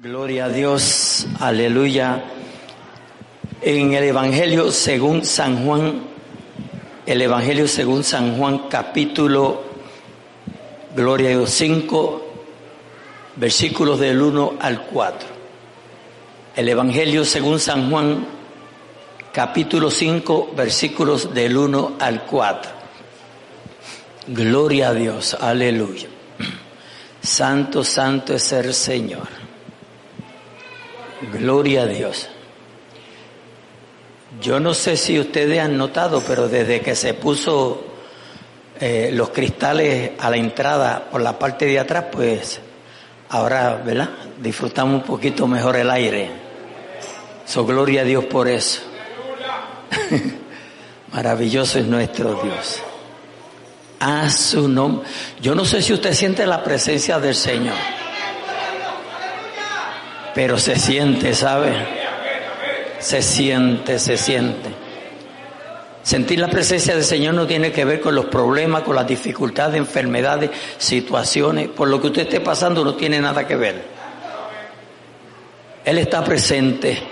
Gloria a Dios, aleluya. En el Evangelio según San Juan, el Evangelio según San Juan capítulo, Gloria a Dios 5, versículos del 1 al 4. El Evangelio según San Juan capítulo 5, versículos del 1 al 4. Gloria a Dios, aleluya. Santo, santo es el Señor. Gloria a Dios. Yo no sé si ustedes han notado, pero desde que se puso eh, los cristales a la entrada por la parte de atrás, pues ahora, ¿verdad? Disfrutamos un poquito mejor el aire. So, gloria a Dios por eso. Maravilloso es nuestro Dios. A su nombre. Yo no sé si usted siente la presencia del Señor pero se siente, ¿sabe? Se siente, se siente. Sentir la presencia del Señor no tiene que ver con los problemas, con las dificultades, enfermedades, situaciones. Por lo que usted esté pasando no tiene nada que ver. Él está presente.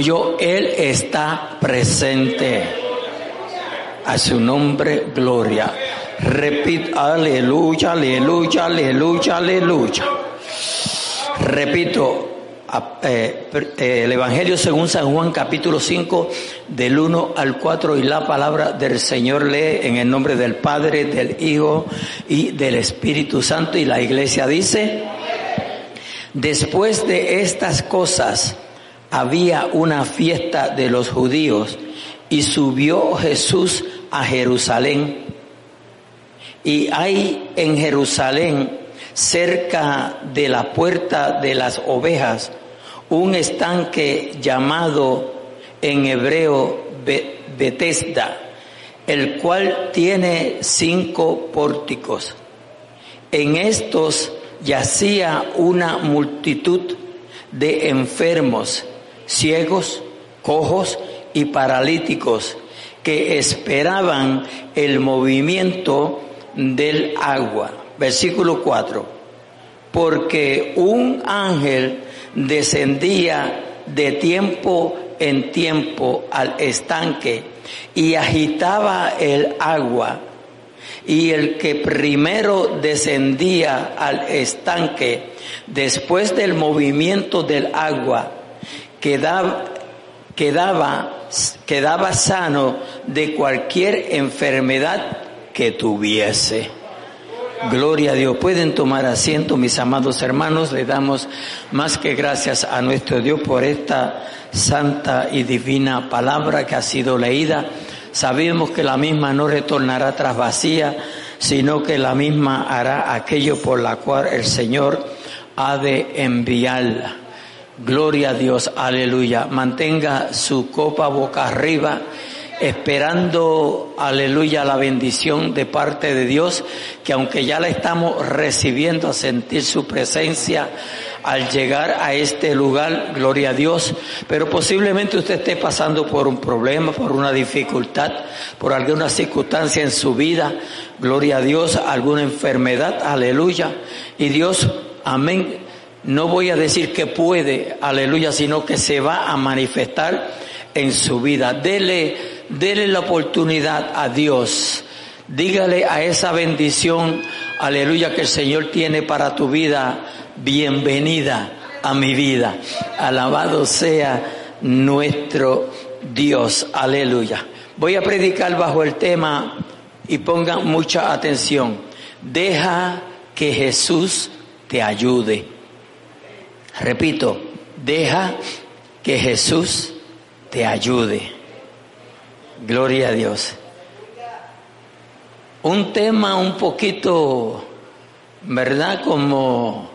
yo, Él está presente. A su nombre, gloria. Repito, aleluya, aleluya, aleluya, aleluya. Repito, eh, eh, el Evangelio según San Juan capítulo 5 del 1 al 4 y la palabra del Señor lee en el nombre del Padre, del Hijo y del Espíritu Santo. Y la iglesia dice, después de estas cosas había una fiesta de los judíos y subió Jesús a Jerusalén. Y hay en Jerusalén cerca de la puerta de las ovejas, un estanque llamado en hebreo Betesda, el cual tiene cinco pórticos. En estos yacía una multitud de enfermos, ciegos, cojos y paralíticos que esperaban el movimiento del agua versículo 4, porque un ángel descendía de tiempo en tiempo al estanque y agitaba el agua. Y el que primero descendía al estanque, después del movimiento del agua, quedaba, quedaba, quedaba sano de cualquier enfermedad que tuviese. Gloria a Dios. Pueden tomar asiento, mis amados hermanos. Le damos más que gracias a nuestro Dios por esta santa y divina palabra que ha sido leída. Sabemos que la misma no retornará tras vacía, sino que la misma hará aquello por la cual el Señor ha de enviarla. Gloria a Dios, aleluya. Mantenga su copa boca arriba esperando, aleluya, la bendición de parte de Dios, que aunque ya la estamos recibiendo a sentir su presencia al llegar a este lugar, gloria a Dios, pero posiblemente usted esté pasando por un problema, por una dificultad, por alguna circunstancia en su vida, gloria a Dios, alguna enfermedad, aleluya, y Dios, amén, no voy a decir que puede, aleluya, sino que se va a manifestar en su vida. Dele dele la oportunidad a Dios. Dígale a esa bendición, aleluya, que el Señor tiene para tu vida. Bienvenida a mi vida. Alabado sea nuestro Dios. Aleluya. Voy a predicar bajo el tema y pongan mucha atención. Deja que Jesús te ayude. Repito, deja que Jesús te ayude. Gloria a Dios. Un tema un poquito, ¿verdad? Como,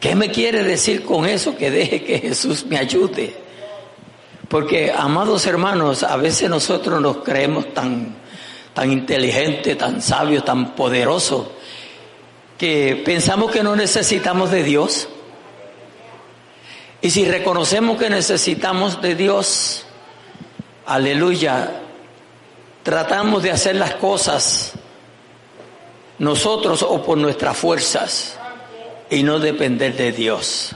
¿qué me quiere decir con eso? Que deje que Jesús me ayude. Porque, amados hermanos, a veces nosotros nos creemos tan, tan inteligentes, tan sabios, tan poderosos, que pensamos que no necesitamos de Dios. Y si reconocemos que necesitamos de Dios, aleluya, tratamos de hacer las cosas nosotros o por nuestras fuerzas. y no depender de Dios.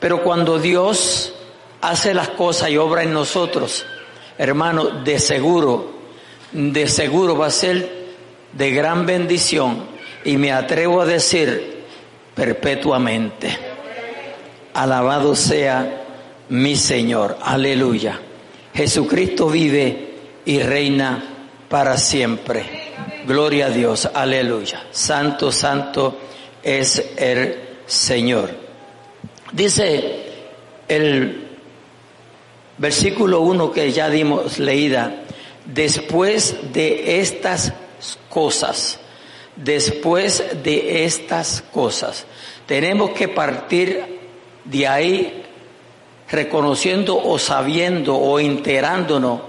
Pero cuando Dios hace las cosas y obra en nosotros, hermano, de seguro, de seguro va a ser de gran bendición y me atrevo a decir perpetuamente. Alabado sea mi Señor. Aleluya. Jesucristo vive y reina para siempre. Gloria a Dios. Aleluya. Santo, santo es el Señor. Dice el versículo 1 que ya dimos leída, después de estas cosas, después de estas cosas, tenemos que partir de ahí reconociendo o sabiendo o enterándonos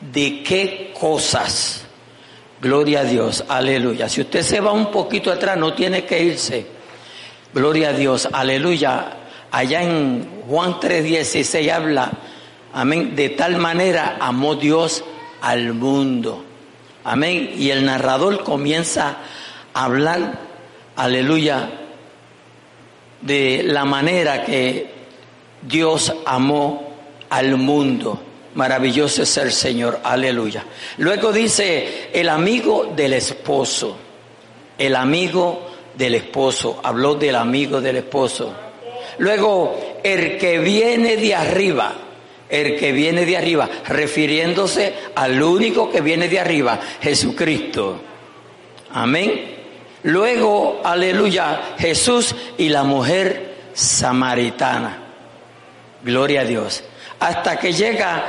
de qué cosas. Gloria a Dios, aleluya. Si usted se va un poquito atrás, no tiene que irse. Gloria a Dios, aleluya. Allá en Juan 3:16 habla, amén, de tal manera amó Dios al mundo. Amén. Y el narrador comienza a hablar, aleluya, de la manera que Dios amó al mundo. Maravilloso es el Señor, aleluya. Luego dice, el amigo del esposo, el amigo del esposo, habló del amigo del esposo. Luego, el que viene de arriba, el que viene de arriba, refiriéndose al único que viene de arriba, Jesucristo. Amén. Luego, aleluya, Jesús y la mujer samaritana. Gloria a Dios. Hasta que llega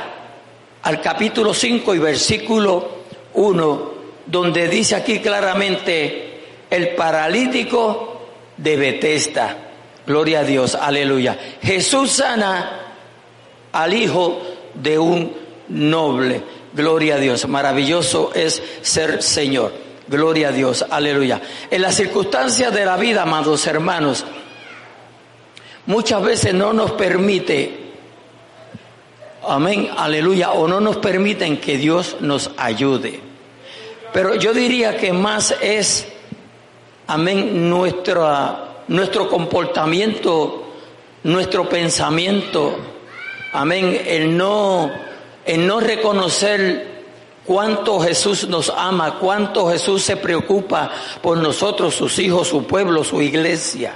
al capítulo 5 y versículo 1, donde dice aquí claramente el paralítico de Betesda. Gloria a Dios, aleluya. Jesús sana al hijo de un noble. Gloria a Dios. Maravilloso es ser Señor. Gloria a Dios, aleluya. En las circunstancias de la vida, amados hermanos, muchas veces no nos permite, amén, aleluya, o no nos permiten que Dios nos ayude. Pero yo diría que más es, amén, nuestro, nuestro comportamiento, nuestro pensamiento, amén, el no, el no reconocer cuánto Jesús nos ama, cuánto Jesús se preocupa por nosotros, sus hijos, su pueblo, su iglesia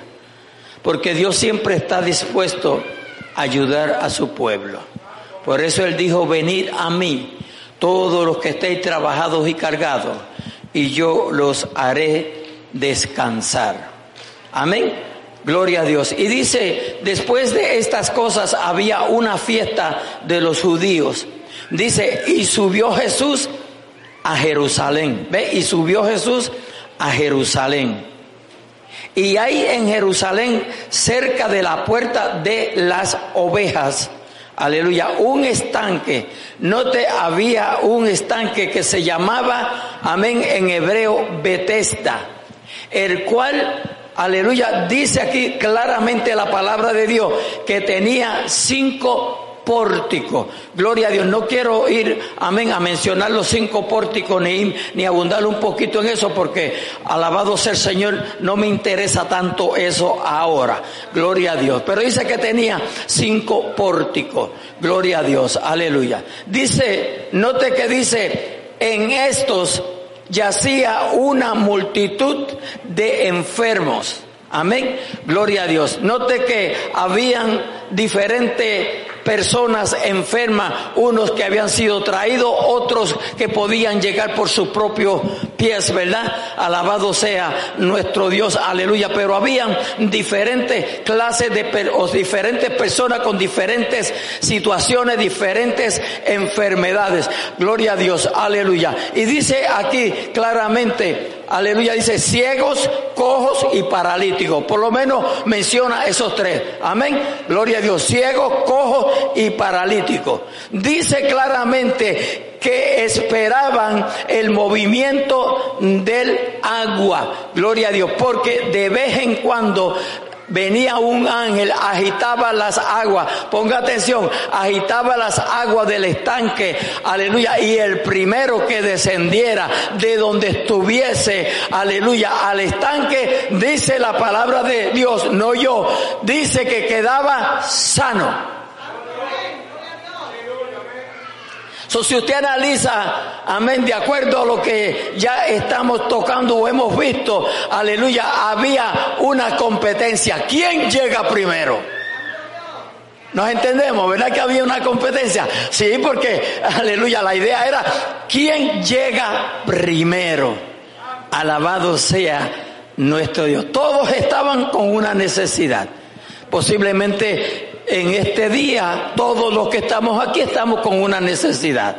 porque Dios siempre está dispuesto a ayudar a su pueblo. Por eso Él dijo, venid a mí, todos los que estéis trabajados y cargados, y yo los haré descansar. Amén. Gloria a Dios. Y dice, después de estas cosas había una fiesta de los judíos. Dice, y subió Jesús a Jerusalén. ¿Ve? Y subió Jesús a Jerusalén. Y hay en Jerusalén, cerca de la puerta de las ovejas, aleluya, un estanque. Note, había un estanque que se llamaba, amén, en hebreo, Betesda, el cual, aleluya, dice aquí claramente la palabra de Dios, que tenía cinco Gloria a Dios. No quiero ir, amén, a mencionar los cinco pórticos ni, ni abundar un poquito en eso porque, alabado sea el Señor, no me interesa tanto eso ahora. Gloria a Dios. Pero dice que tenía cinco pórticos. Gloria a Dios. Aleluya. Dice, note que dice, en estos yacía una multitud de enfermos. Amén. Gloria a Dios. Note que habían diferentes personas enfermas, unos que habían sido traídos, otros que podían llegar por sus propios pies, ¿verdad? Alabado sea nuestro Dios, aleluya. Pero habían diferentes clases de o diferentes personas con diferentes situaciones, diferentes enfermedades. Gloria a Dios, aleluya. Y dice aquí claramente, aleluya, dice ciegos, cojos y paralíticos. Por lo menos menciona esos tres. Amén. Gloria a Dios, ciegos, cojos y paralítico. Dice claramente que esperaban el movimiento del agua. Gloria a Dios, porque de vez en cuando venía un ángel, agitaba las aguas, ponga atención, agitaba las aguas del estanque, aleluya, y el primero que descendiera de donde estuviese, aleluya, al estanque, dice la palabra de Dios, no yo, dice que quedaba sano. Si usted analiza, amén, de acuerdo a lo que ya estamos tocando o hemos visto, aleluya, había una competencia. ¿Quién llega primero? Nos entendemos, ¿verdad que había una competencia? Sí, porque, aleluya, la idea era, ¿quién llega primero? Alabado sea nuestro Dios. Todos estaban con una necesidad. Posiblemente en este día, todos los que estamos aquí estamos con una necesidad.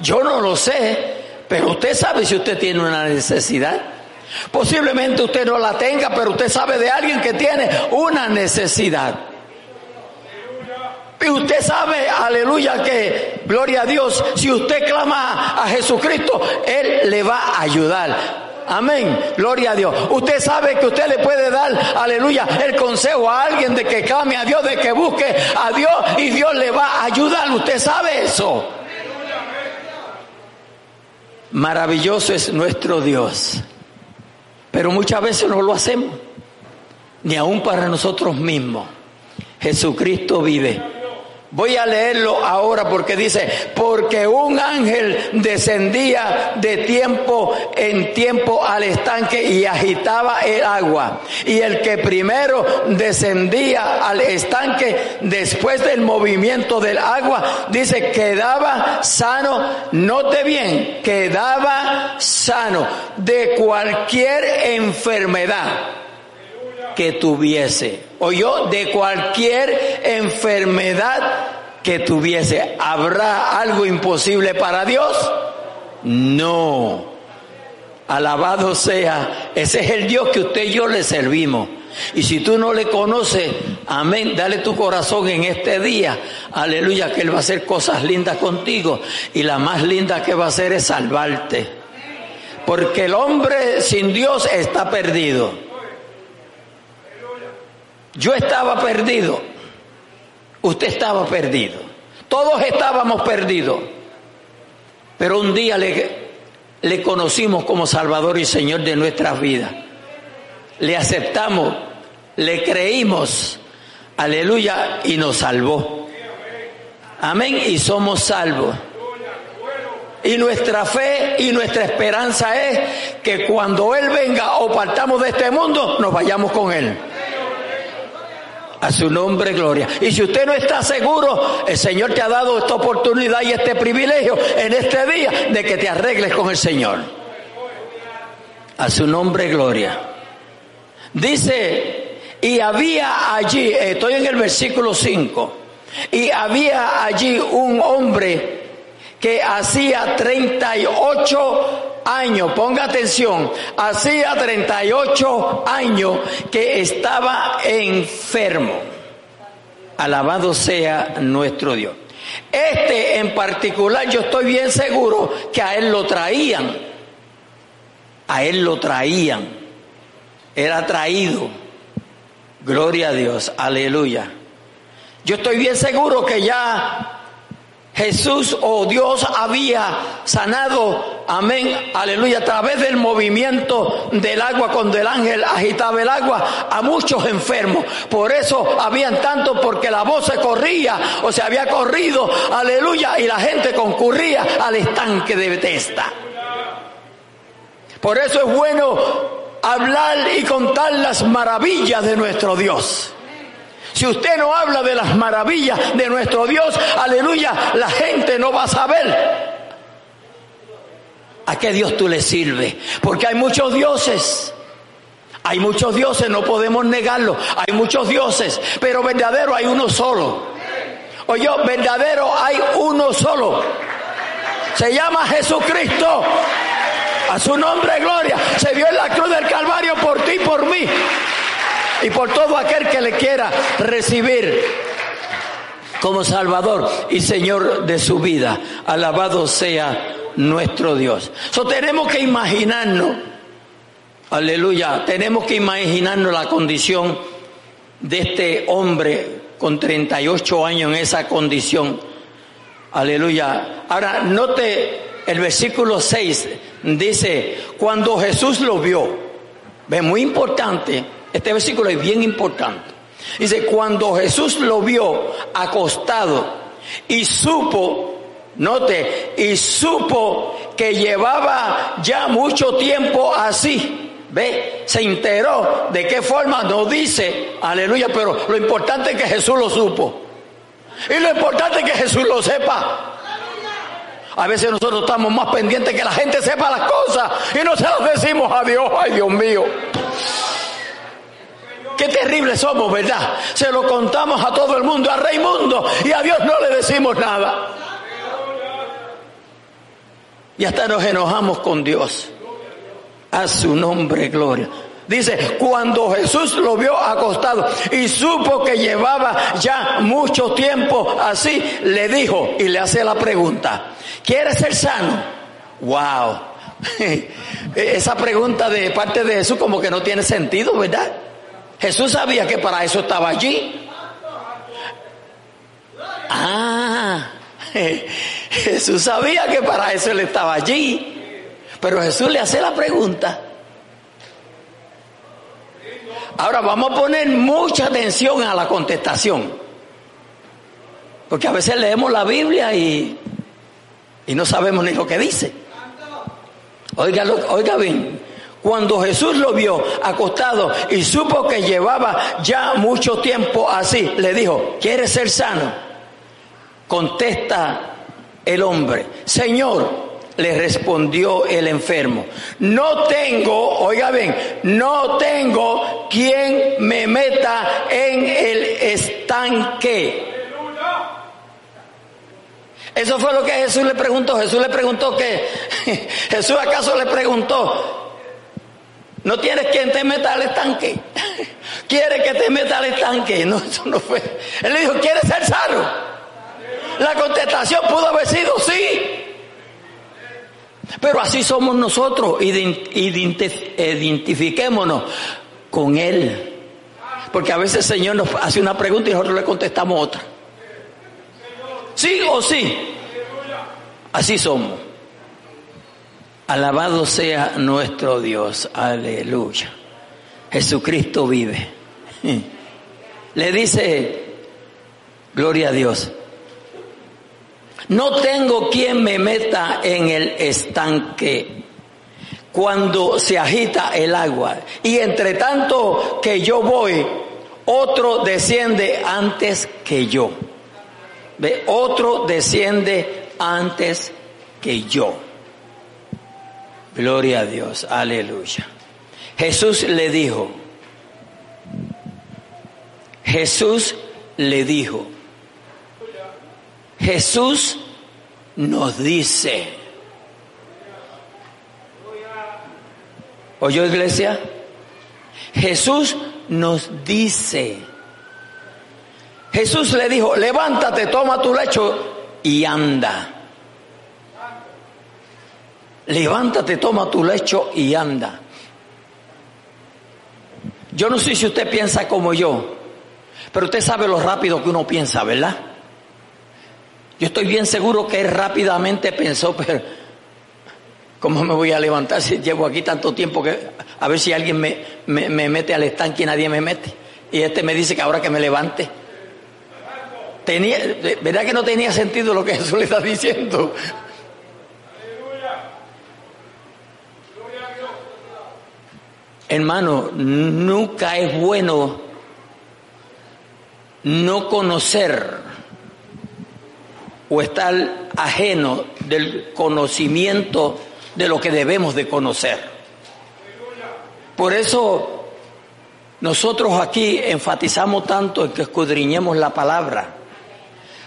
Yo no lo sé, pero usted sabe si usted tiene una necesidad. Posiblemente usted no la tenga, pero usted sabe de alguien que tiene una necesidad. Y usted sabe, aleluya, que, gloria a Dios, si usted clama a Jesucristo, Él le va a ayudar. Amén. Gloria a Dios. Usted sabe que usted le puede dar, aleluya, el consejo a alguien de que clame a Dios, de que busque a Dios y Dios le va a ayudar. Usted sabe eso. Maravilloso es nuestro Dios. Pero muchas veces no lo hacemos. Ni aún para nosotros mismos. Jesucristo vive. Voy a leerlo ahora porque dice, porque un ángel descendía de tiempo en tiempo al estanque y agitaba el agua. Y el que primero descendía al estanque después del movimiento del agua, dice, quedaba sano, note bien, quedaba sano de cualquier enfermedad que tuviese, o yo de cualquier enfermedad que tuviese. ¿Habrá algo imposible para Dios? No. Alabado sea, ese es el Dios que usted y yo le servimos. Y si tú no le conoces, amén, dale tu corazón en este día. Aleluya, que Él va a hacer cosas lindas contigo. Y la más linda que va a hacer es salvarte. Porque el hombre sin Dios está perdido. Yo estaba perdido, usted estaba perdido, todos estábamos perdidos, pero un día le, le conocimos como Salvador y Señor de nuestras vidas, le aceptamos, le creímos, aleluya, y nos salvó. Amén, y somos salvos. Y nuestra fe y nuestra esperanza es que cuando Él venga o partamos de este mundo, nos vayamos con Él. A su nombre, gloria. Y si usted no está seguro, el Señor te ha dado esta oportunidad y este privilegio en este día de que te arregles con el Señor. A su nombre, gloria. Dice, y había allí, estoy en el versículo 5, y había allí un hombre que hacía 38 años, ponga atención, hacía 38 años que estaba enfermo. Alabado sea nuestro Dios. Este en particular yo estoy bien seguro que a él lo traían. A él lo traían. Era traído. Gloria a Dios. Aleluya. Yo estoy bien seguro que ya Jesús o oh Dios había sanado, amén, aleluya, a través del movimiento del agua cuando el ángel agitaba el agua a muchos enfermos. Por eso habían tanto porque la voz se corría o se había corrido, aleluya, y la gente concurría al estanque de Bethesda. Por eso es bueno hablar y contar las maravillas de nuestro Dios. Si usted no habla de las maravillas de nuestro Dios, aleluya, la gente no va a saber a qué Dios tú le sirves. Porque hay muchos dioses. Hay muchos dioses, no podemos negarlo. Hay muchos dioses, pero verdadero hay uno solo. Oye, verdadero hay uno solo. Se llama Jesucristo. A su nombre, gloria. Se dio en la cruz del Calvario por ti y por mí y por todo aquel que le quiera recibir como Salvador y Señor de su vida. Alabado sea nuestro Dios. So, tenemos que imaginarnos, aleluya, tenemos que imaginarnos la condición de este hombre con 38 años en esa condición. Aleluya. Ahora, note el versículo 6, dice, cuando Jesús lo vio, ve muy importante, este versículo es bien importante. Dice, cuando Jesús lo vio acostado y supo, note, y supo que llevaba ya mucho tiempo así. Ve, se enteró de qué forma no dice, aleluya, pero lo importante es que Jesús lo supo. Y lo importante es que Jesús lo sepa. A veces nosotros estamos más pendientes que la gente sepa las cosas y no se las decimos a Dios, ay Dios mío. Qué terribles somos, ¿verdad? Se lo contamos a todo el mundo, a Raimundo, y a Dios no le decimos nada. Y hasta nos enojamos con Dios. A su nombre, gloria. Dice, cuando Jesús lo vio acostado y supo que llevaba ya mucho tiempo así, le dijo y le hace la pregunta, ¿quieres ser sano? Wow. Esa pregunta de parte de Jesús como que no tiene sentido, ¿verdad? Jesús sabía que para eso estaba allí. Ah, Jesús sabía que para eso él estaba allí. Pero Jesús le hace la pregunta. Ahora vamos a poner mucha atención a la contestación. Porque a veces leemos la Biblia y, y no sabemos ni lo que dice. Oiga, oiga bien, cuando Jesús lo vio acostado y supo que llevaba ya mucho tiempo así, le dijo, ¿quieres ser sano? Contesta el hombre, Señor, le respondió el enfermo, no tengo, oiga bien, no tengo quien me meta en el estanque. Eso fue lo que Jesús le preguntó. Jesús le preguntó que, Jesús acaso le preguntó, ¿no tienes quien te meta al estanque? ¿Quiere que te meta al estanque? No, eso no fue. Él le dijo, ¿quieres ser sano? La contestación pudo haber sido sí. Pero así somos nosotros, identifiquémonos con Él. Porque a veces el Señor nos hace una pregunta y nosotros le contestamos otra. ¿Sí o sí? Así somos. Alabado sea nuestro Dios. Aleluya. Jesucristo vive. Le dice, gloria a Dios. No tengo quien me meta en el estanque cuando se agita el agua. Y entre tanto que yo voy, otro desciende antes que yo. ¿Ve? Otro desciende antes que yo. Gloria a Dios, aleluya. Jesús le dijo, Jesús le dijo, Jesús nos dice, ¿oyó iglesia? Jesús nos dice, Jesús le dijo, levántate, toma tu lecho y anda. Levántate, toma tu lecho y anda. Yo no sé si usted piensa como yo, pero usted sabe lo rápido que uno piensa, ¿verdad? Yo estoy bien seguro que rápidamente pensó, pero ¿cómo me voy a levantar si llevo aquí tanto tiempo que a ver si alguien me, me, mete al estanque y nadie me mete? Y este me dice que ahora que me levante. Tenía, ¿Verdad que no tenía sentido lo que Jesús le está diciendo? Hermano, nunca es bueno no conocer o estar ajeno del conocimiento de lo que debemos de conocer. Por eso nosotros aquí enfatizamos tanto en que escudriñemos la palabra,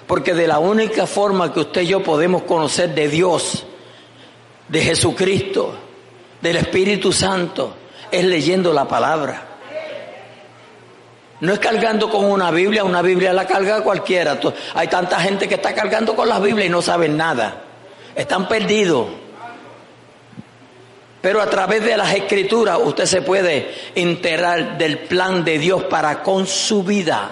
porque de la única forma que usted y yo podemos conocer de Dios, de Jesucristo, del Espíritu Santo, es leyendo la palabra. No es cargando con una Biblia, una Biblia la carga cualquiera. Hay tanta gente que está cargando con las Biblias y no saben nada. Están perdidos. Pero a través de las escrituras usted se puede enterar del plan de Dios para con su vida.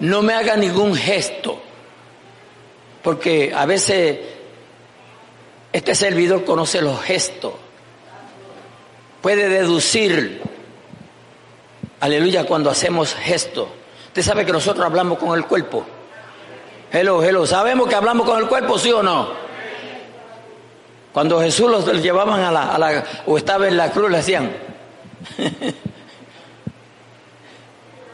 No me haga ningún gesto, porque a veces este servidor conoce los gestos, puede deducir, aleluya, cuando hacemos gestos. Usted sabe que nosotros hablamos con el cuerpo. Hello, hello. ¿Sabemos que hablamos con el cuerpo, sí o no? Cuando Jesús los llevaban a la, a la o estaba en la cruz, le hacían.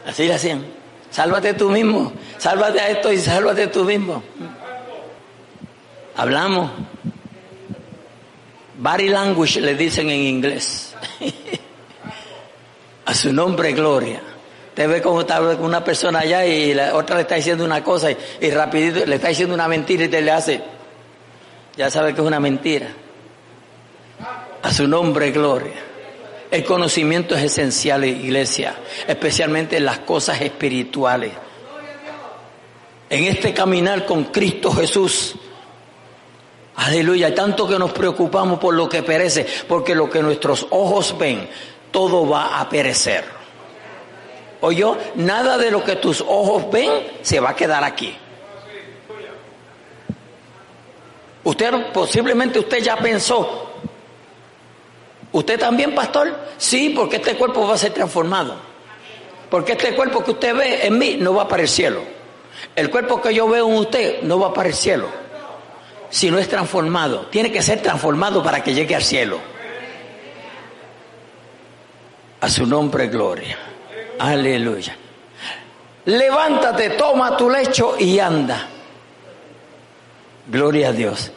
Así le hacían. Sálvate tú mismo. Sálvate a esto y sálvate tú mismo. Hablamos. Body language le dicen en inglés. a su nombre, gloria. Te ve como está una persona allá y la otra le está diciendo una cosa y, rapidito le está diciendo una mentira y te le hace. Ya sabe que es una mentira. A su nombre, gloria. El conocimiento es esencial, iglesia, especialmente en las cosas espirituales. En este caminar con Cristo Jesús. Aleluya, tanto que nos preocupamos por lo que perece, porque lo que nuestros ojos ven, todo va a perecer. Oye, nada de lo que tus ojos ven se va a quedar aquí. Usted posiblemente usted ya pensó. ¿Usted también, pastor? Sí, porque este cuerpo va a ser transformado. Porque este cuerpo que usted ve en mí no va para el cielo. El cuerpo que yo veo en usted no va para el cielo. Si no es transformado, tiene que ser transformado para que llegue al cielo. A su nombre, gloria. Aleluya. Levántate, toma tu lecho y anda. Gloria a Dios.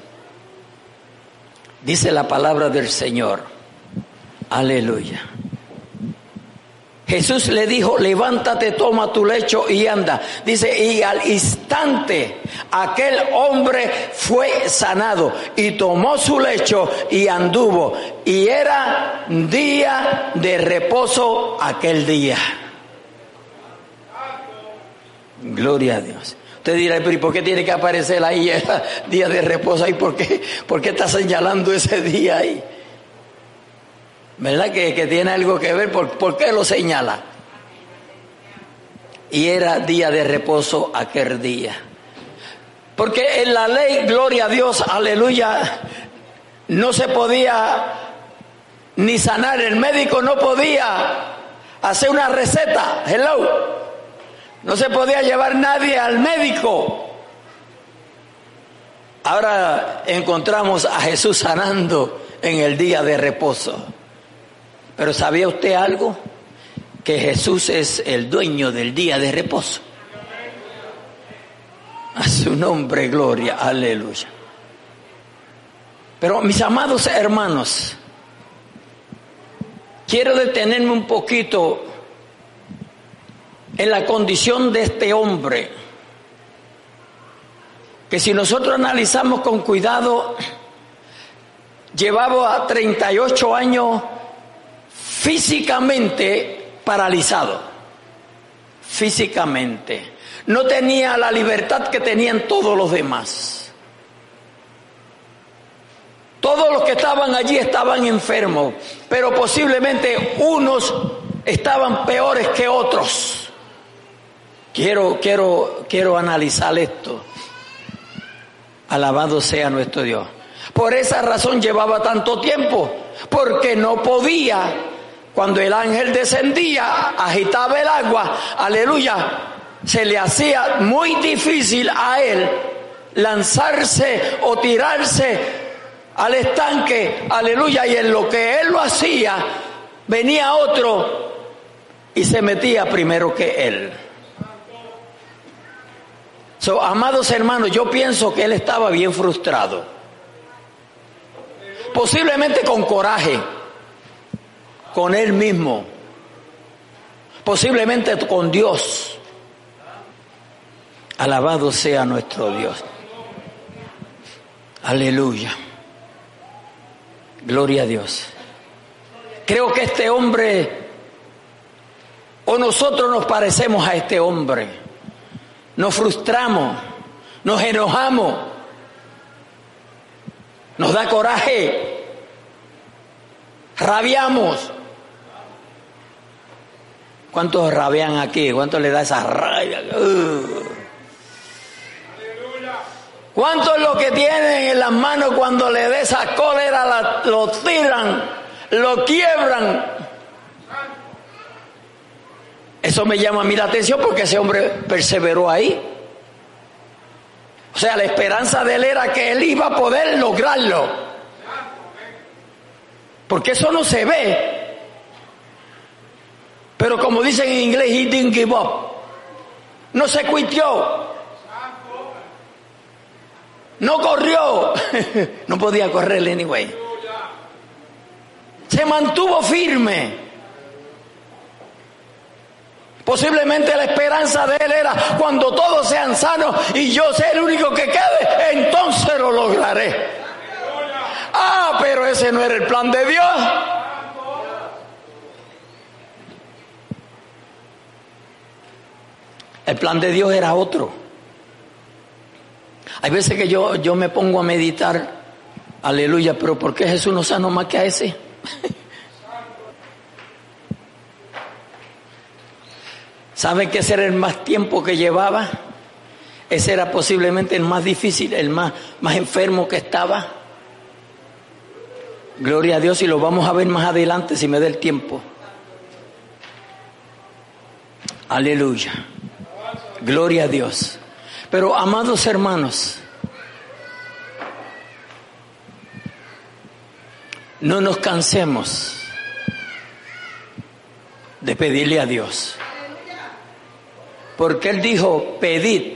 Dice la palabra del Señor. Aleluya. Jesús le dijo, levántate, toma tu lecho y anda. Dice, y al instante aquel hombre fue sanado y tomó su lecho y anduvo. Y era día de reposo aquel día. Gloria a Dios. Usted dirá, pero ¿y por qué tiene que aparecer ahí el día de reposo ahí? ¿Por qué, por qué está señalando ese día ahí? ¿Verdad que, que tiene algo que ver? ¿Por, ¿Por qué lo señala? Y era día de reposo aquel día. Porque en la ley, gloria a Dios, aleluya, no se podía ni sanar. El médico no podía hacer una receta. Hello. No se podía llevar nadie al médico. Ahora encontramos a Jesús sanando en el día de reposo. Pero ¿sabía usted algo? Que Jesús es el dueño del día de reposo. A su nombre, gloria, aleluya. Pero mis amados hermanos, quiero detenerme un poquito en la condición de este hombre, que si nosotros analizamos con cuidado, llevaba 38 años físicamente paralizado, físicamente. No tenía la libertad que tenían todos los demás. Todos los que estaban allí estaban enfermos, pero posiblemente unos estaban peores que otros. Quiero, quiero, quiero analizar esto. Alabado sea nuestro Dios. Por esa razón llevaba tanto tiempo, porque no podía, cuando el ángel descendía, agitaba el agua, aleluya, se le hacía muy difícil a él lanzarse o tirarse al estanque, aleluya, y en lo que él lo hacía, venía otro y se metía primero que él amados hermanos, yo pienso que él estaba bien frustrado. Posiblemente con coraje, con él mismo, posiblemente con Dios. Alabado sea nuestro Dios. Aleluya. Gloria a Dios. Creo que este hombre, o nosotros nos parecemos a este hombre nos frustramos, nos enojamos. Nos da coraje. Rabiamos. ¿Cuántos rabian aquí? ¿Cuántos le da esa rabia? Uh. ¿Cuántos lo que tienen en las manos cuando le da esa cólera lo tiran, lo quiebran? Eso me llama a mí la atención porque ese hombre perseveró ahí. O sea, la esperanza de él era que él iba a poder lograrlo. Porque eso no se ve. Pero como dicen en inglés, he didn't give up. No se cuitió. No corrió. no podía correr anyway. Se mantuvo firme. Posiblemente la esperanza de él era cuando todos sean sanos y yo sea el único que quede, entonces lo lograré. Ah, pero ese no era el plan de Dios. El plan de Dios era otro. Hay veces que yo, yo me pongo a meditar, aleluya, pero ¿por qué Jesús no sanó más que a ese? ¿Saben que ese era el más tiempo que llevaba? Ese era posiblemente el más difícil, el más, más enfermo que estaba. Gloria a Dios y lo vamos a ver más adelante si me da el tiempo. Aleluya. Gloria a Dios. Pero amados hermanos, no nos cansemos de pedirle a Dios. Porque Él dijo, pedid.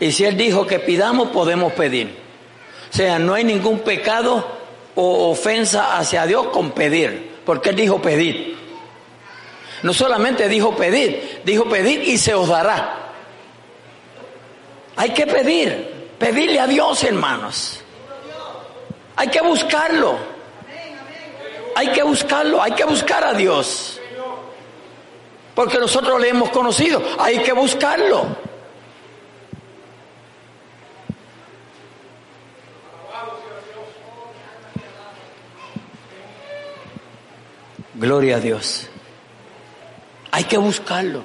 Y si Él dijo que pidamos, podemos pedir. O sea, no hay ningún pecado o ofensa hacia Dios con pedir. Porque Él dijo pedir. No solamente dijo pedir, dijo pedir y se os dará. Hay que pedir, pedirle a Dios, hermanos. Hay que buscarlo. Hay que buscarlo, hay que buscar a Dios. Porque nosotros le hemos conocido, hay que buscarlo. Gloria a Dios. Hay que buscarlo.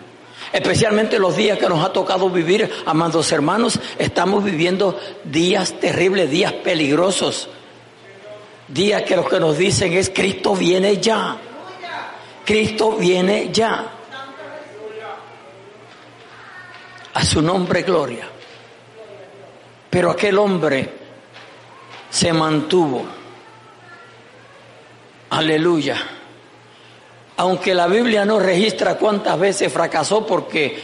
Especialmente los días que nos ha tocado vivir, amados hermanos, estamos viviendo días terribles, días peligrosos. Días que lo que nos dicen es Cristo viene ya. Cristo viene ya. A su nombre gloria. Pero aquel hombre se mantuvo. Aleluya. Aunque la Biblia no registra cuántas veces fracasó porque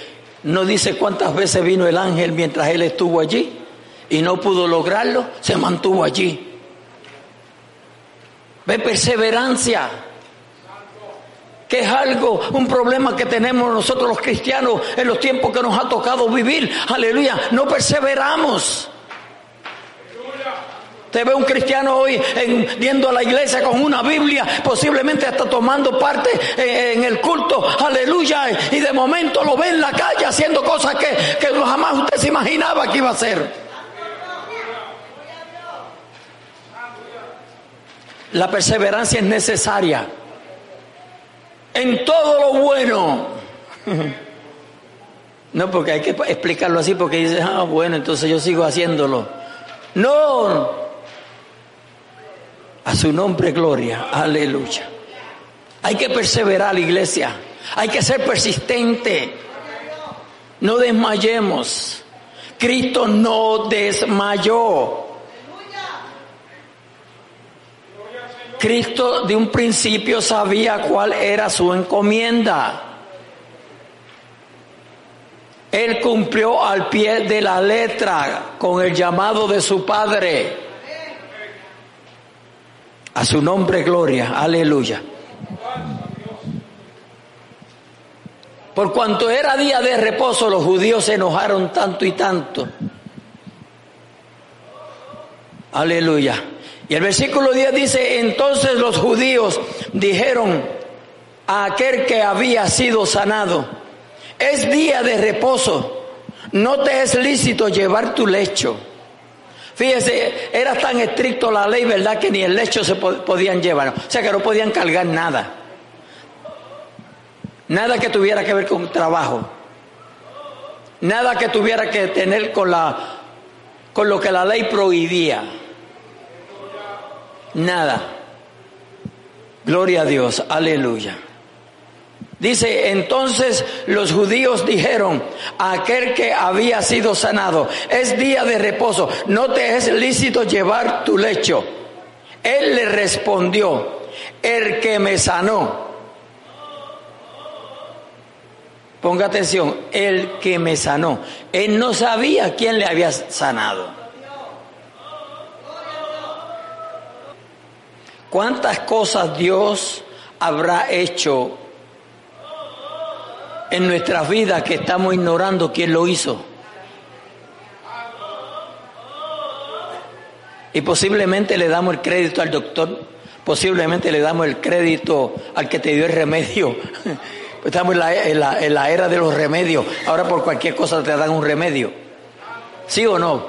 no dice cuántas veces vino el ángel mientras él estuvo allí y no pudo lograrlo, se mantuvo allí. Ve perseverancia que es algo, un problema que tenemos nosotros los cristianos en los tiempos que nos ha tocado vivir. Aleluya, no perseveramos. Te ve un cristiano hoy en, yendo a la iglesia con una Biblia, posiblemente hasta tomando parte en, el culto, aleluya, y de momento lo ve en la calle haciendo cosas que, que jamás usted se imaginaba que iba a hacer. La perseverancia es necesaria en todo lo bueno. No, porque hay que explicarlo así, porque dices, ah, bueno, entonces yo sigo haciéndolo. No, a su nombre gloria, aleluya. Hay que perseverar, iglesia. Hay que ser persistente. No desmayemos. Cristo no desmayó. Cristo de un principio sabía cuál era su encomienda. Él cumplió al pie de la letra con el llamado de su Padre. A su nombre gloria, aleluya. Por cuanto era día de reposo, los judíos se enojaron tanto y tanto. Aleluya y el versículo 10 dice, entonces los judíos dijeron a aquel que había sido sanado, es día de reposo, no te es lícito llevar tu lecho. Fíjese, era tan estricto la ley, ¿verdad? Que ni el lecho se podían llevar. O sea que no podían cargar nada. Nada que tuviera que ver con trabajo. Nada que tuviera que tener con la con lo que la ley prohibía. Nada. Gloria a Dios. Aleluya. Dice, entonces los judíos dijeron a aquel que había sido sanado, es día de reposo, no te es lícito llevar tu lecho. Él le respondió, el que me sanó. Ponga atención, el que me sanó. Él no sabía quién le había sanado. ¿Cuántas cosas Dios habrá hecho en nuestras vidas que estamos ignorando quién lo hizo. Y posiblemente le damos el crédito al doctor, posiblemente le damos el crédito al que te dio el remedio. Estamos en la, en la, era de los remedios. Ahora por cualquier cosa te dan un remedio. ¿Sí o no?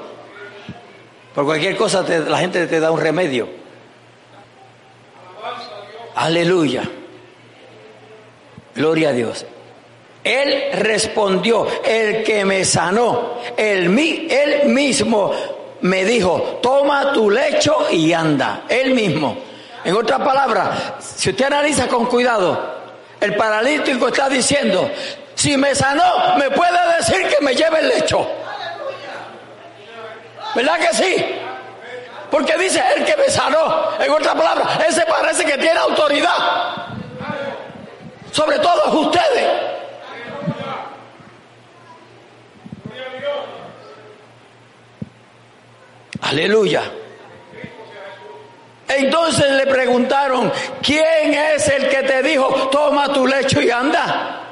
Por cualquier cosa la gente te da un remedio. Aleluya. Gloria a Dios. Él respondió, el que me sanó, él, él mismo me dijo, toma tu lecho y anda. Él mismo. En otras palabras, si usted analiza con cuidado, el paralítico está diciendo, si me sanó, me puede decir que me lleve el lecho. ¿Verdad que sí? Porque dice el que me sanó. En otras palabras, ese parece que tiene autoridad. Sobre todos ustedes. Aleluya. Entonces le preguntaron, ¿quién es el que te dijo, toma tu lecho y anda?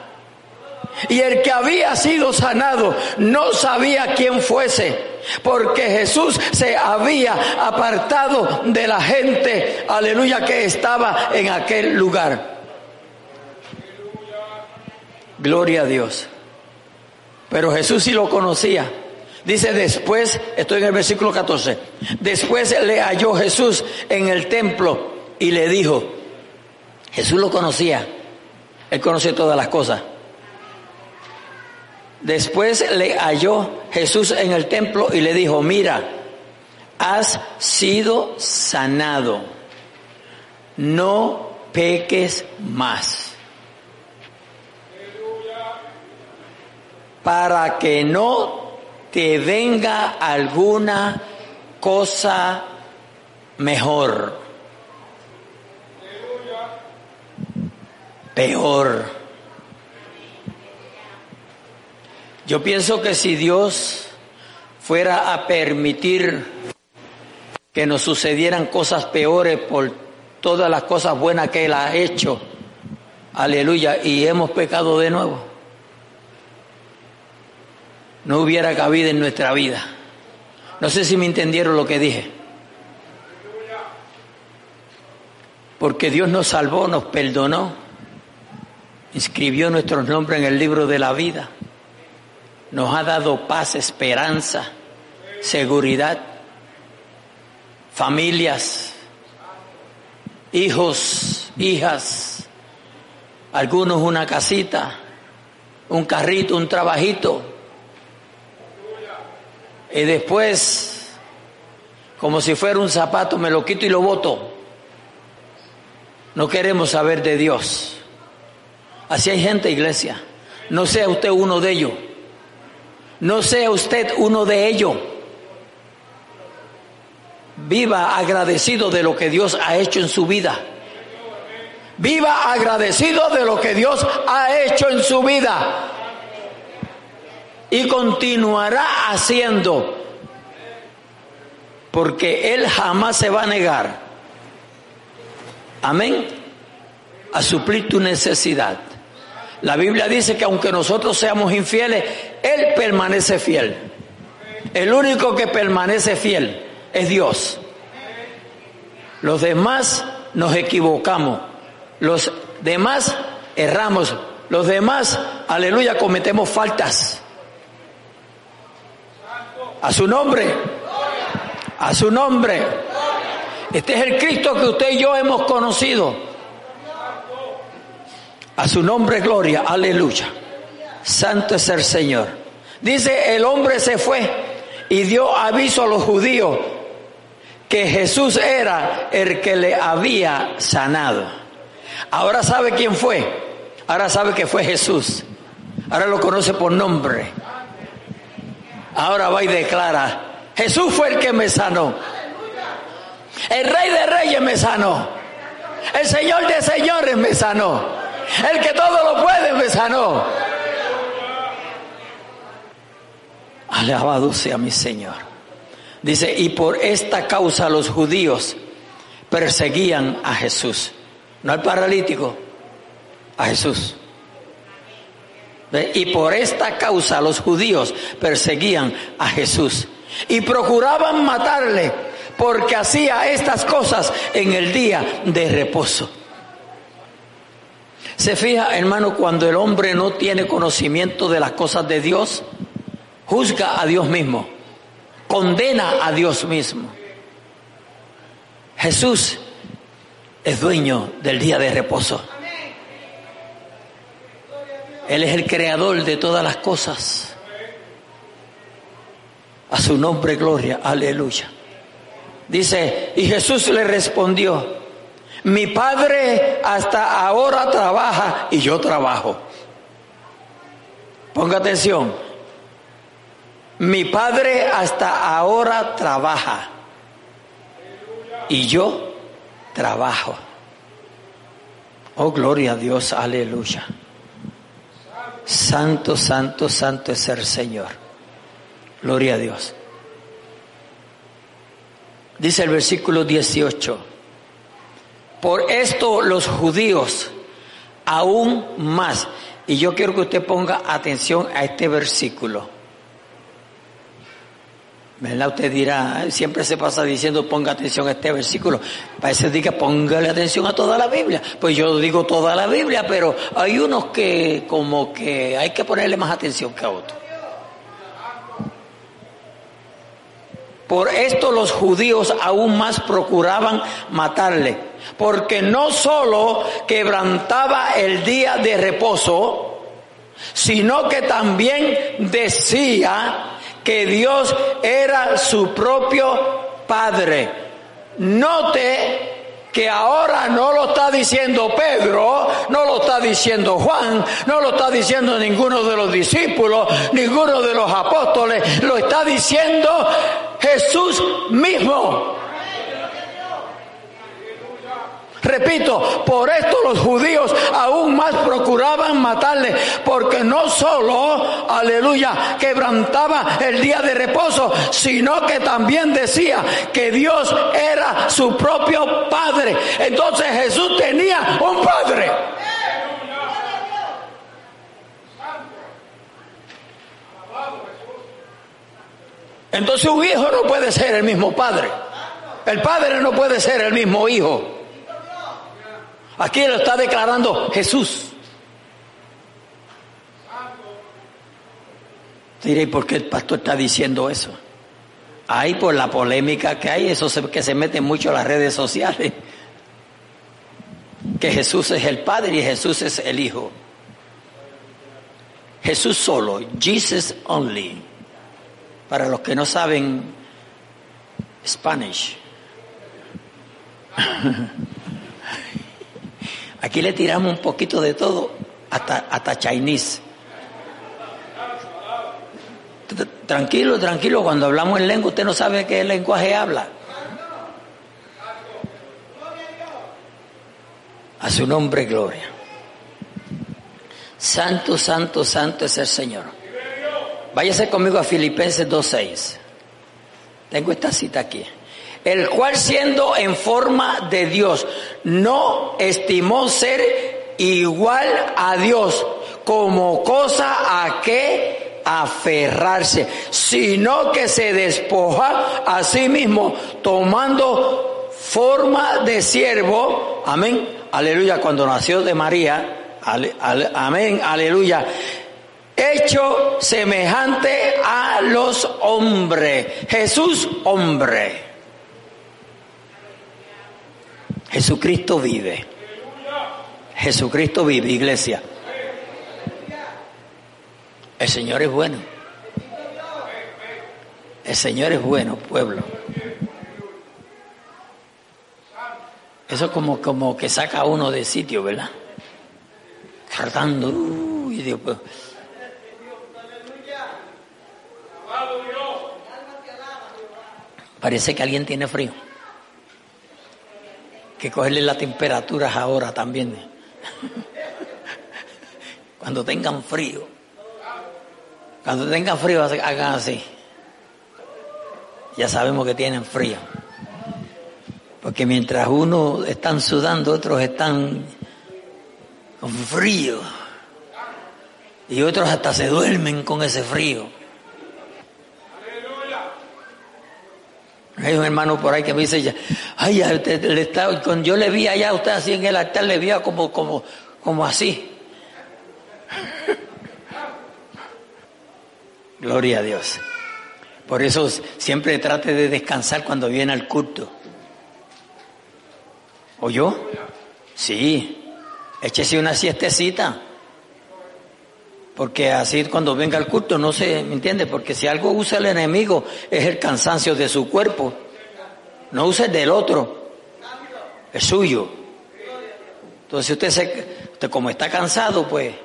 Y el que había sido sanado no sabía quién fuese, porque Jesús se había apartado de la gente, aleluya, que estaba en aquel lugar. Gloria a Dios. Pero Jesús sí lo conocía. Dice después, estoy en el versículo 14, después le halló Jesús en el templo y le dijo, Jesús lo conocía, él conocía todas las cosas. Después le halló Jesús en el templo y le dijo, mira, has sido sanado, no peques más. Para que no te venga alguna cosa mejor. Peor. Yo pienso que si Dios fuera a permitir que nos sucedieran cosas peores por todas las cosas buenas que Él ha hecho, aleluya, y hemos pecado de nuevo no hubiera cabida en nuestra vida. No sé si me entendieron lo que dije. Porque Dios nos salvó, nos perdonó, inscribió nuestros nombres en el libro de la vida, nos ha dado paz, esperanza, seguridad, familias, hijos, hijas, algunos una casita, un carrito, un trabajito y después, como si fuera un zapato, me lo quito y lo boto. No queremos saber de Dios. Así hay gente, iglesia. No sea usted uno de ellos. No sea usted uno de ellos. Viva agradecido de lo que Dios ha hecho en su vida. Viva agradecido de lo que Dios ha hecho en su vida y continuará haciendo, porque Él jamás se va a negar, amén, a suplir tu necesidad. La Biblia dice que aunque nosotros seamos infieles, Él permanece fiel. El único que permanece fiel es Dios. Los demás nos equivocamos. Los demás erramos. Los demás, aleluya, cometemos faltas. A su nombre. A su nombre. Este es el Cristo que usted y yo hemos conocido. A su nombre, gloria. Aleluya. Santo es el Señor. Dice, el hombre se fue y dio aviso a los judíos que Jesús era el que le había sanado. Ahora sabe quién fue. Ahora sabe que fue Jesús. Ahora lo conoce por nombre. Ahora va y declara, Jesús fue el que me sanó. El rey de reyes me sanó. El señor de señores me sanó. El que todo lo puede me sanó. Alabado sea mi Señor. Dice, y por esta causa los judíos perseguían a Jesús. No al paralítico, a Jesús. Y por esta causa los judíos perseguían a Jesús y procuraban matarle porque hacía estas cosas en el día de reposo. Se fija, hermano, cuando el hombre no tiene conocimiento de las cosas de Dios, juzga a Dios mismo, condena a Dios mismo. Jesús es dueño del día de reposo. Él es el creador de todas las cosas. A su nombre, gloria, aleluya. Dice, y Jesús le respondió, mi padre hasta ahora trabaja y yo trabajo. Ponga atención, mi padre hasta ahora trabaja y yo trabajo. Oh, gloria a Dios, aleluya. Santo, santo, santo es el Señor. Gloria a Dios. Dice el versículo 18. Por esto los judíos aún más. Y yo quiero que usted ponga atención a este versículo. ¿Verdad? Usted dirá, siempre se pasa diciendo ponga atención a este versículo. Parece que póngale atención a toda la Biblia. Pues yo digo toda la Biblia, pero hay unos que como que hay que ponerle más atención que a otros. Por esto los judíos aún más procuraban matarle, porque no solo quebrantaba el día de reposo, sino que también decía que Dios era su propio Padre. Note que ahora no lo está diciendo Pedro, no lo está diciendo Juan, no lo está diciendo ninguno de los discípulos, ninguno de los apóstoles, lo está diciendo Jesús mismo. Repito, por esto los judíos aún más procuraban matarle, porque no solo, aleluya, quebrantaba el día de reposo, sino que también decía que Dios era su propio Padre. Entonces Jesús tenía un Padre. Entonces un hijo no puede ser el mismo padre. El padre no puede ser el mismo hijo. Aquí lo está declarando Jesús. Diré, ¿por qué el pastor está diciendo eso? Ahí por la polémica que hay, eso que se mete mucho en las redes sociales. Que Jesús es el Padre y Jesús es el Hijo. Jesús solo, Jesus only. Para los que no saben Spanish. Aquí le tiramos un poquito de todo, hasta, hasta Chinese. Tranquilo, tranquilo, cuando hablamos en lengua, usted no sabe qué lenguaje habla. A su nombre, gloria. Santo, santo, santo es el Señor. Váyase conmigo a Filipenses 2.6. Tengo esta cita aquí el cual siendo en forma de Dios, no estimó ser igual a Dios como cosa a que aferrarse, sino que se despoja a sí mismo, tomando forma de siervo, amén, aleluya, cuando nació de María, amén, aleluya, hecho semejante a los hombres, Jesús hombre Jesucristo vive. Jesucristo vive, iglesia. El Señor es bueno. El Señor es bueno, pueblo. Eso como, como que saca a uno de sitio, ¿verdad? Tratando. y después. Parece que alguien tiene frío. Que cogerle las temperaturas ahora también. Cuando tengan frío. Cuando tengan frío, hagan así. Ya sabemos que tienen frío. Porque mientras unos están sudando, otros están con frío. Y otros hasta se duermen con ese frío. Hay un hermano por ahí que me dice, ay, le cuando yo le vi allá, usted así en el altar, le vi como, como, como así. Gloria a Dios. Por eso siempre trate de descansar cuando viene al culto. ¿O yo? Sí. Échese una siestecita. Porque así cuando venga el culto no se, ¿me entiende? Porque si algo usa el enemigo es el cansancio de su cuerpo. No use el del otro. El suyo. Entonces usted se, usted como está cansado, pues,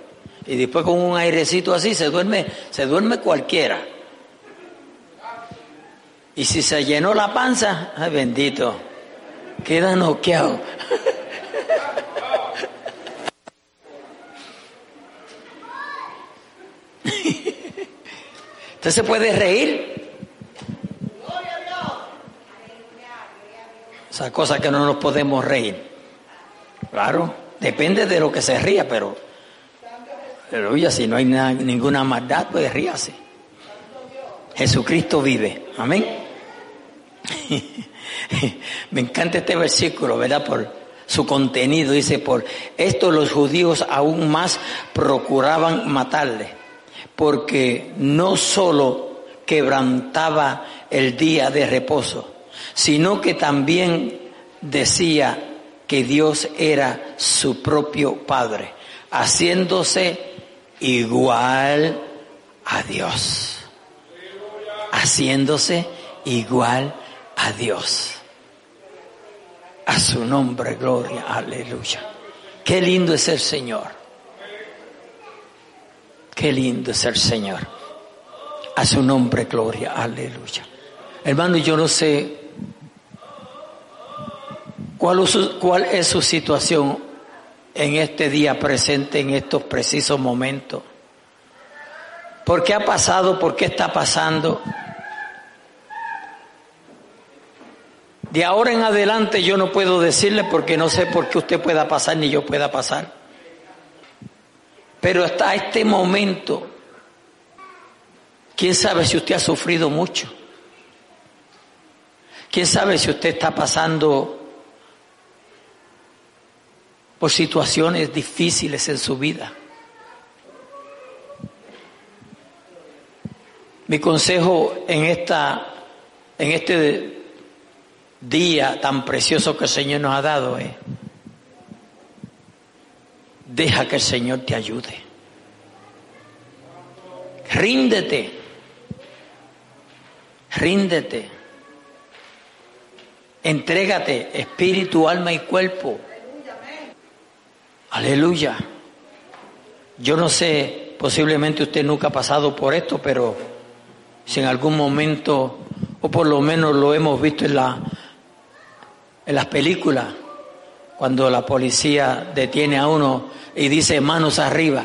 y después con un airecito así se duerme, se duerme cualquiera. Y si se llenó la panza, ay bendito, queda noqueado. Usted se puede reír. Esa cosa que no nos podemos reír. Claro, depende de lo que se ría, pero aleluya, si no hay ninguna maldad, pues ríase. Jesucristo vive. Amén. Me encanta este versículo, ¿verdad? Por su contenido. Dice, por esto los judíos aún más procuraban matarle porque no solo quebrantaba el día de reposo, sino que también decía que Dios era su propio Padre, haciéndose igual a Dios. Haciéndose igual a Dios. A su nombre, gloria, aleluya. Qué lindo es el Señor. Qué lindo es el Señor. A su nombre, gloria, aleluya. Hermano, yo no sé cuál, cuál es su situación en este día presente, en estos precisos momentos. ¿Por qué ha pasado? ¿Por qué está pasando? De ahora en adelante yo no puedo decirle porque no sé por qué usted pueda pasar ni yo pueda pasar. Pero hasta este momento, ¿quién sabe si usted ha sufrido mucho? ¿Quién sabe si usted está pasando por situaciones difíciles en su vida? Mi consejo en esta en este día tan precioso que el Señor nos ha dado es Deja que el Señor te ayude. Ríndete. Ríndete. Entrégate espíritu, alma y cuerpo. Aleluya. Yo no sé, posiblemente usted nunca ha pasado por esto, pero si en algún momento, o por lo menos lo hemos visto en, la, en las películas, cuando la policía detiene a uno y dice manos arriba.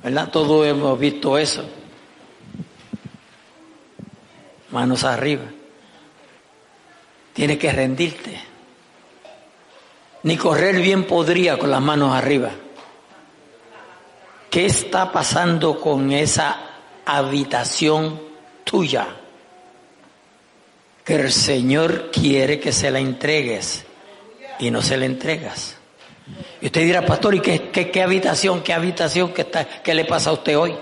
¿Verdad? Todos hemos visto eso. Manos arriba. Tienes que rendirte. Ni correr bien podría con las manos arriba. ¿Qué está pasando con esa habitación tuya? Que el Señor quiere que se la entregues y no se la entregas. Y usted dirá, pastor, ¿y qué, qué, habitación, qué habitación que está, qué le pasa a usted hoy?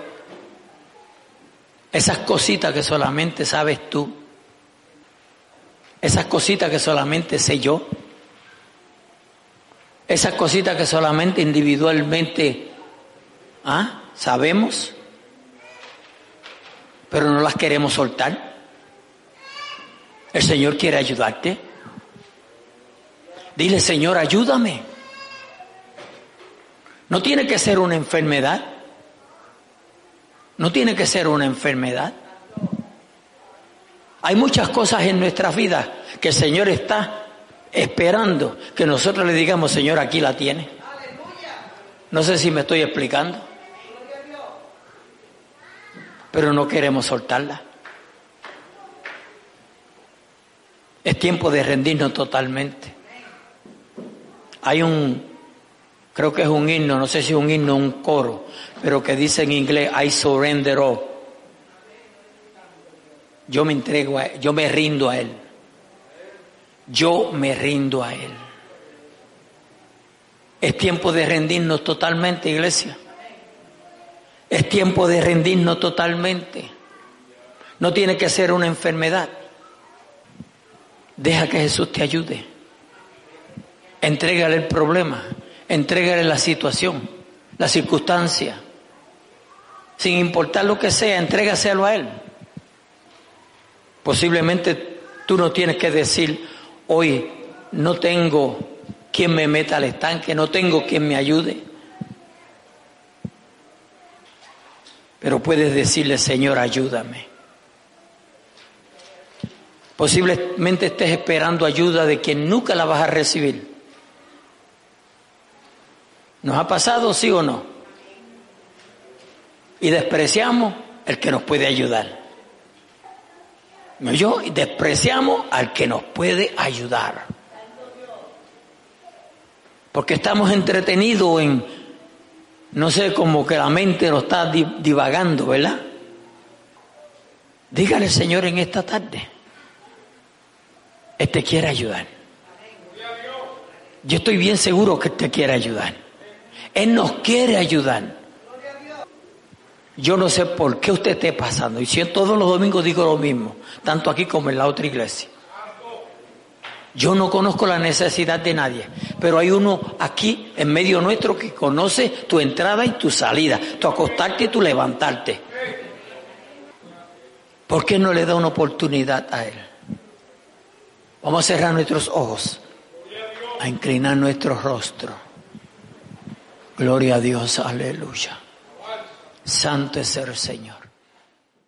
Esas cositas que solamente sabes tú. Esas cositas que solamente sé yo. Esas cositas que solamente individualmente ¿ah? sabemos, pero no las queremos soltar. El Señor quiere ayudarte. Dile, Señor, ayúdame. No tiene que ser una enfermedad. No tiene que ser una enfermedad. Hay muchas cosas en nuestras vidas que el Señor está esperando que nosotros le digamos, Señor, aquí la tiene. No sé si me estoy explicando, pero no queremos soltarla. Es tiempo de rendirnos totalmente. Hay un, creo que es un himno, no sé si es un himno un coro, pero que dice en inglés, I surrender all. Yo me entrego a él, yo me rindo a él. Yo me rindo a Él. Es tiempo de rendirnos totalmente, iglesia. Es tiempo de rendirnos totalmente. No tiene que ser una enfermedad. Deja que Jesús te ayude. Entrégale el problema. Entrégale la situación, la circunstancia. Sin importar lo que sea, entrégaselo a Él. Posiblemente tú no tienes que decir, Hoy no tengo quien me meta al estanque, no tengo quien me ayude. Pero puedes decirle, Señor, ayúdame. Posiblemente estés esperando ayuda de quien nunca la vas a recibir. ¿Nos ha pasado, sí o no? Y despreciamos el que nos puede ayudar. ¿No yo? Despreciamos al que nos puede ayudar. Porque estamos entretenidos en, no sé, como que la mente nos está divagando, ¿verdad? Dígale, Señor, en esta tarde, Él te quiere ayudar. Yo estoy bien seguro que te quiere ayudar. Él nos quiere ayudar. Yo no sé por qué usted esté pasando. Y si todos los domingos digo lo mismo, tanto aquí como en la otra iglesia. Yo no conozco la necesidad de nadie, pero hay uno aquí en medio nuestro que conoce tu entrada y tu salida, tu acostarte y tu levantarte. ¿Por qué no le da una oportunidad a él? Vamos a cerrar nuestros ojos, a inclinar nuestro rostro. Gloria a Dios, aleluya. Santo es el Señor.